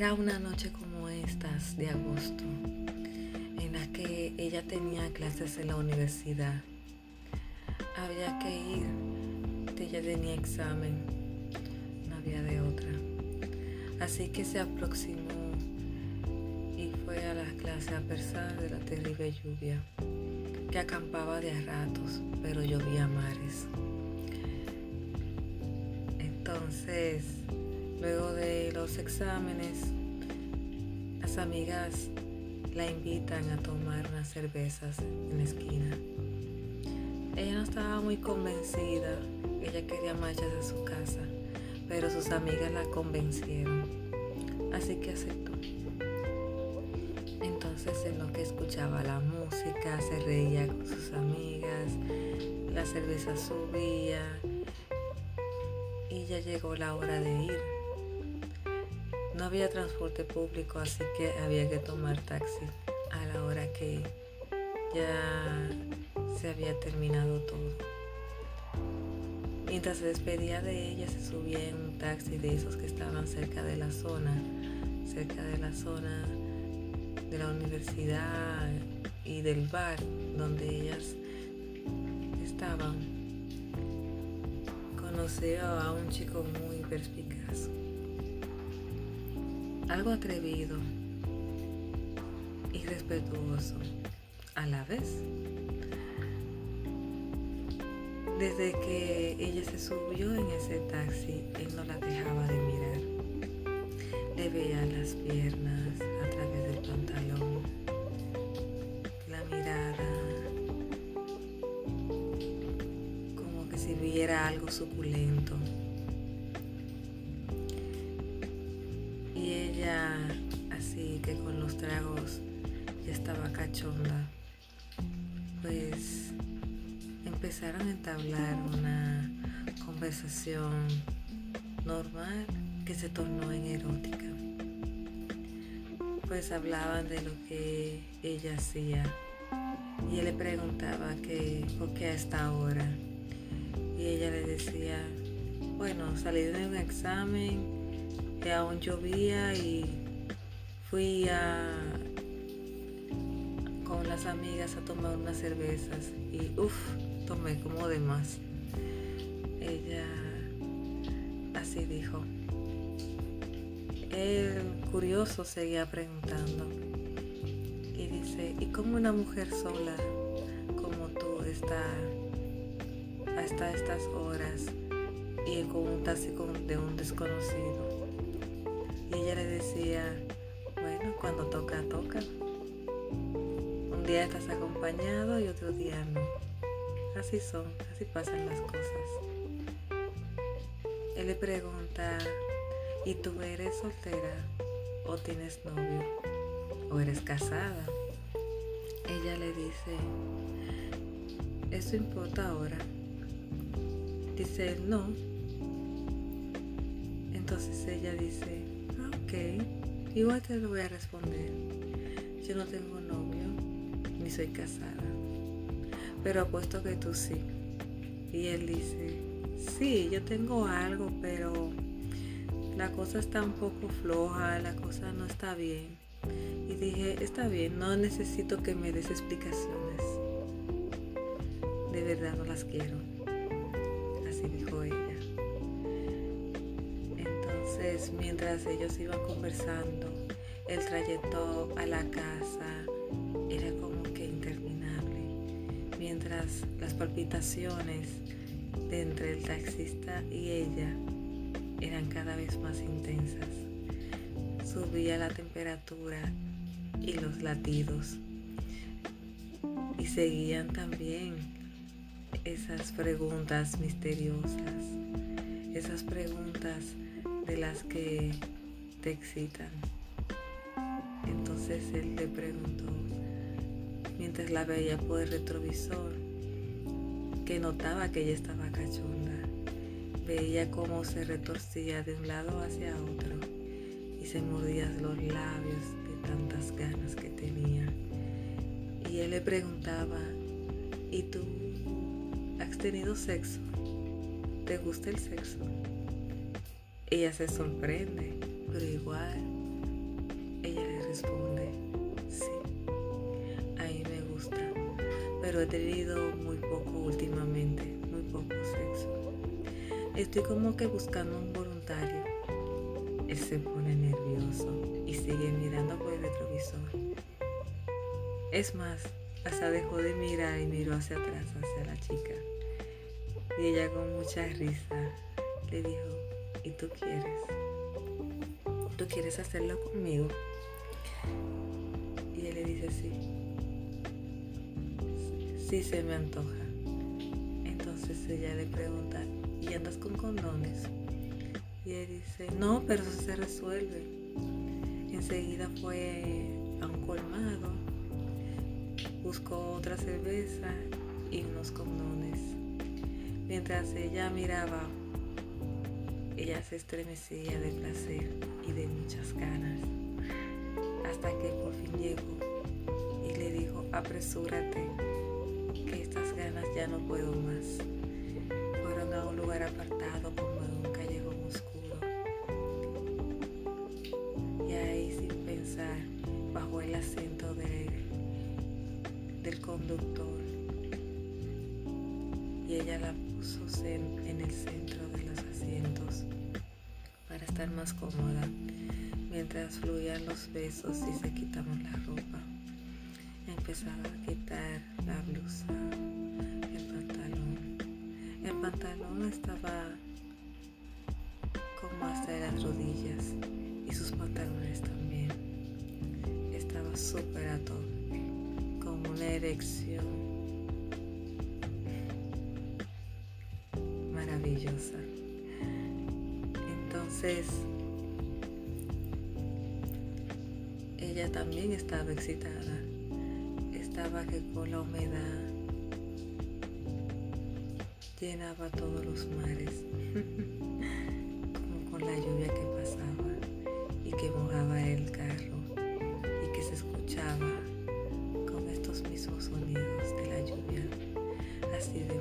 Era una noche como estas de agosto, en la que ella tenía clases en la universidad. Había que ir, ella tenía examen, no había de otra. Así que se aproximó y fue a las clases a pesar de la terrible lluvia, que acampaba de a ratos, pero llovía a mares. Entonces, Luego de los exámenes, amigas la invitan a tomar unas cervezas en la esquina. Ella no estaba muy convencida, ella quería marcharse a su casa, pero sus amigas la convencieron, así que aceptó. Entonces en lo que escuchaba la música, se reía con sus amigas, la cerveza subía y ya llegó la hora de ir. No había transporte público, así que había que tomar taxi a la hora que ya se había terminado todo. Mientras se despedía de ella, se subía en un taxi de esos que estaban cerca de la zona, cerca de la zona de la universidad y del bar donde ellas estaban. Conoció a un chico muy perspicaz algo atrevido y respetuoso a la vez. Desde que ella se subió en ese taxi, él no la dejaba de mirar. Le veía las piernas a través del pantalón, la mirada, como que si viera algo suculento. Con los tragos ya estaba cachonda, pues empezaron a entablar una conversación normal que se tornó en erótica. Pues hablaban de lo que ella hacía y él le preguntaba que por qué a esta hora y ella le decía, bueno, salí de un examen que aún llovía y fui a con las amigas a tomar unas cervezas y uff, tomé como de más. Ella así dijo. El curioso seguía preguntando y dice, ¿y cómo una mujer sola como tú está hasta estas horas y con un taxi de un desconocido? Y ella le decía, cuando toca, toca. Un día estás acompañado y otro día no. Así son, así pasan las cosas. Él le pregunta, ¿y tú eres soltera o tienes novio o eres casada? Ella le dice, ¿eso importa ahora? Dice no. Entonces ella dice, ok, igual te lo voy a responder. Yo no tengo novio, ni soy casada, pero apuesto que tú sí. Y él dice, sí, yo tengo algo, pero la cosa está un poco floja, la cosa no está bien. Y dije, está bien, no necesito que me des explicaciones. De verdad no las quiero. Así dijo mientras ellos iban conversando, el trayecto a la casa era como que interminable, mientras las palpitaciones de entre el taxista y ella eran cada vez más intensas. Subía la temperatura y los latidos. Y seguían también esas preguntas misteriosas, esas preguntas de las que te excitan. Entonces él le preguntó, mientras la veía por el retrovisor, que notaba que ella estaba cachonda. Veía cómo se retorcía de un lado hacia otro y se mordía los labios de tantas ganas que tenía. Y él le preguntaba, ¿y tú has tenido sexo? ¿Te gusta el sexo? Ella se sorprende, pero igual Ella le responde, sí, a mí me gusta, pero he tenido muy poco últimamente, muy poco sexo. Estoy como que buscando un voluntario. Él se pone nervioso y sigue mirando por el retrovisor. Es más, hasta dejó de mirar y miró hacia atrás, hacia la chica. Y ella con mucha risa le dijo, ¿y tú quieres? ¿Tú quieres hacerlo conmigo? Y él le dice, sí. Sí se me antoja. Entonces ella le pregunta, ¿y andas con condones? Y él dice, no, pero eso se resuelve. Enseguida fue a un colmado, buscó otra cerveza y unos condones. Mientras ella miraba, ella se estremecía de placer y de muchas ganas, hasta que por fin llegó y le dijo, apresúrate, que estas ganas ya no puedo más. Fueron a un lugar apartado como en un callejón oscuro. Y ahí sin pensar, bajo el asiento del conductor. Y ella la en el centro de los asientos para estar más cómoda mientras fluían los besos y se quitaban la ropa. Empezaba a quitar la blusa, el pantalón. El pantalón estaba como hasta las rodillas y sus pantalones también. Estaba súper ato, con una erección Entonces, ella también estaba excitada. Estaba que con la humedad llenaba todos los mares, como con la lluvia que pasaba y que mojaba el carro y que se escuchaba con estos mismos sonidos de la lluvia, así de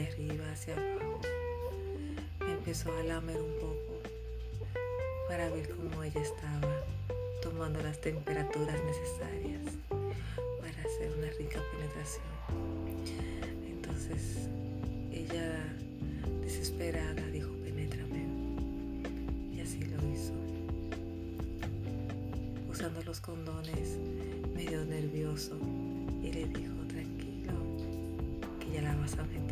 hacia arriba, hacia abajo. Empezó a lamer un poco para ver cómo ella estaba, tomando las temperaturas necesarias para hacer una rica penetración. Entonces ella, desesperada, dijo, penétrame. Y así lo hizo. Usando los condones, medio nervioso, y le dijo, tranquilo, que ya la vas a meter.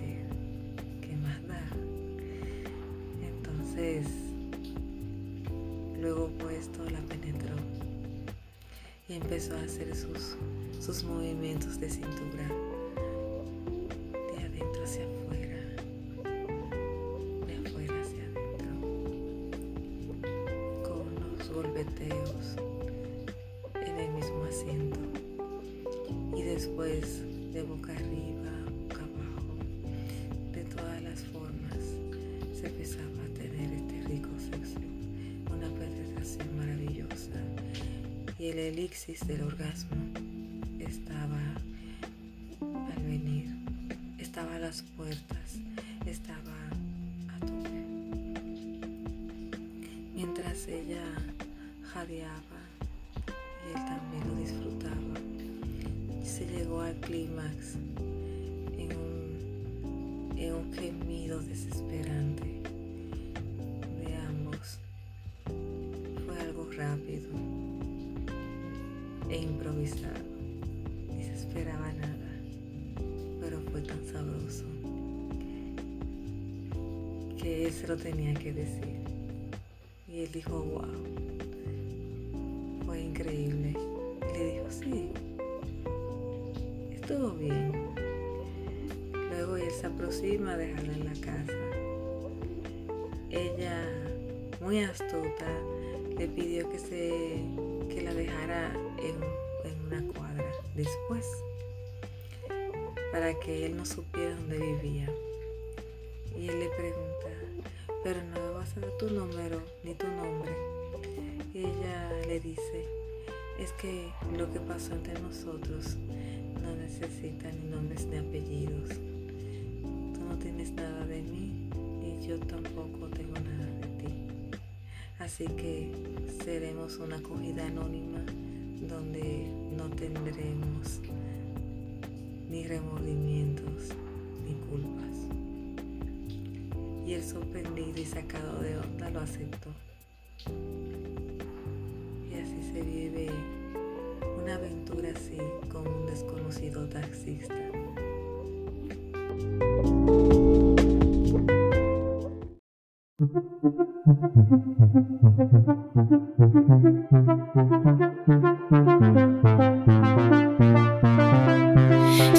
Entonces, luego puesto la penetró y empezó a hacer sus, sus movimientos de cintura de adentro hacia afuera, de afuera hacia adentro, con unos golpeteos en el mismo asiento. Y después el elixir del orgasmo estaba al venir, estaba a las puertas, estaba a tope. Mientras ella jadeaba y él también lo disfrutaba, se llegó al clímax en un, en un gemido desesperante improvisado. Ni se esperaba nada, pero fue tan sabroso que él se lo tenía que decir. Y él dijo, wow, fue increíble. Y le dijo, sí, estuvo bien. Luego él se aproxima a dejarla en la casa. Ella, muy astuta, le pidió que, se, que la dejara en, cuadra después, para que él no supiera dónde vivía. Y él le pregunta, pero no me vas a dar tu número ni tu nombre. Y ella le dice, es que lo que pasó entre nosotros no necesita ni nombres ni apellidos. Tú no tienes nada de mí y yo tampoco tengo nada de ti. Así que seremos una acogida anónima donde no tendremos ni remordimientos ni culpas. Y el sorprendido y sacado de onda lo aceptó. Y así se vive una aventura así con un desconocido taxista.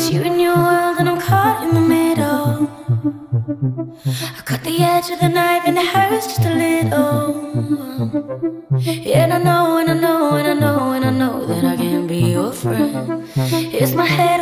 You and your world, and I'm caught in the middle. I cut the edge of the knife, and it hurts just a little. Yeah, and I know, and I know, and I know, and I know that I can't be your friend. It's my head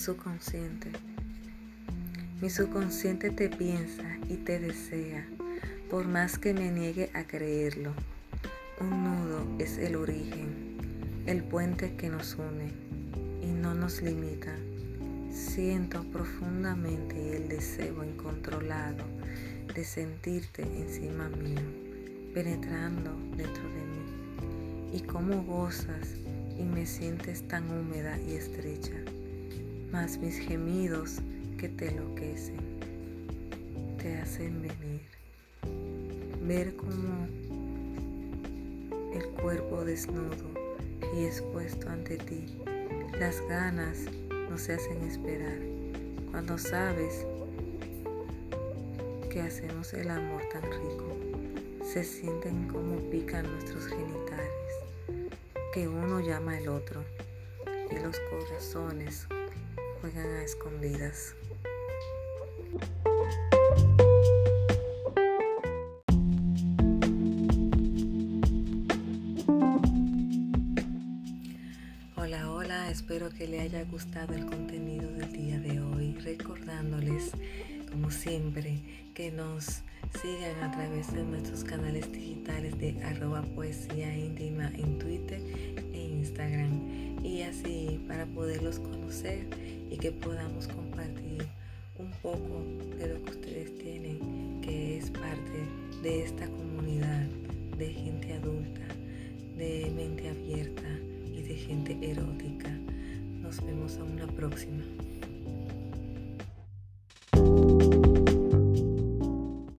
subconsciente. Mi subconsciente te piensa y te desea, por más que me niegue a creerlo. Un nudo es el origen, el puente que nos une y no nos limita. Siento profundamente el deseo incontrolado de sentirte encima mío, penetrando dentro de mí. Y cómo gozas y me sientes tan húmeda y estrecha mas mis gemidos que te enloquecen, te hacen venir, ver como el cuerpo desnudo y expuesto ante ti, las ganas no se hacen esperar, cuando sabes que hacemos el amor tan rico, se sienten como pican nuestros genitales, que uno llama al otro y los corazones juegan a escondidas. Hola, hola, espero que le haya gustado el contenido del día de hoy, recordándoles, como siempre, que nos sigan a través de nuestros canales digitales de arroba poesía íntima en Twitter Instagram y así para poderlos conocer y que podamos compartir un poco de lo que ustedes tienen, que es parte de esta comunidad de gente adulta, de mente abierta y de gente erótica. Nos vemos a una próxima.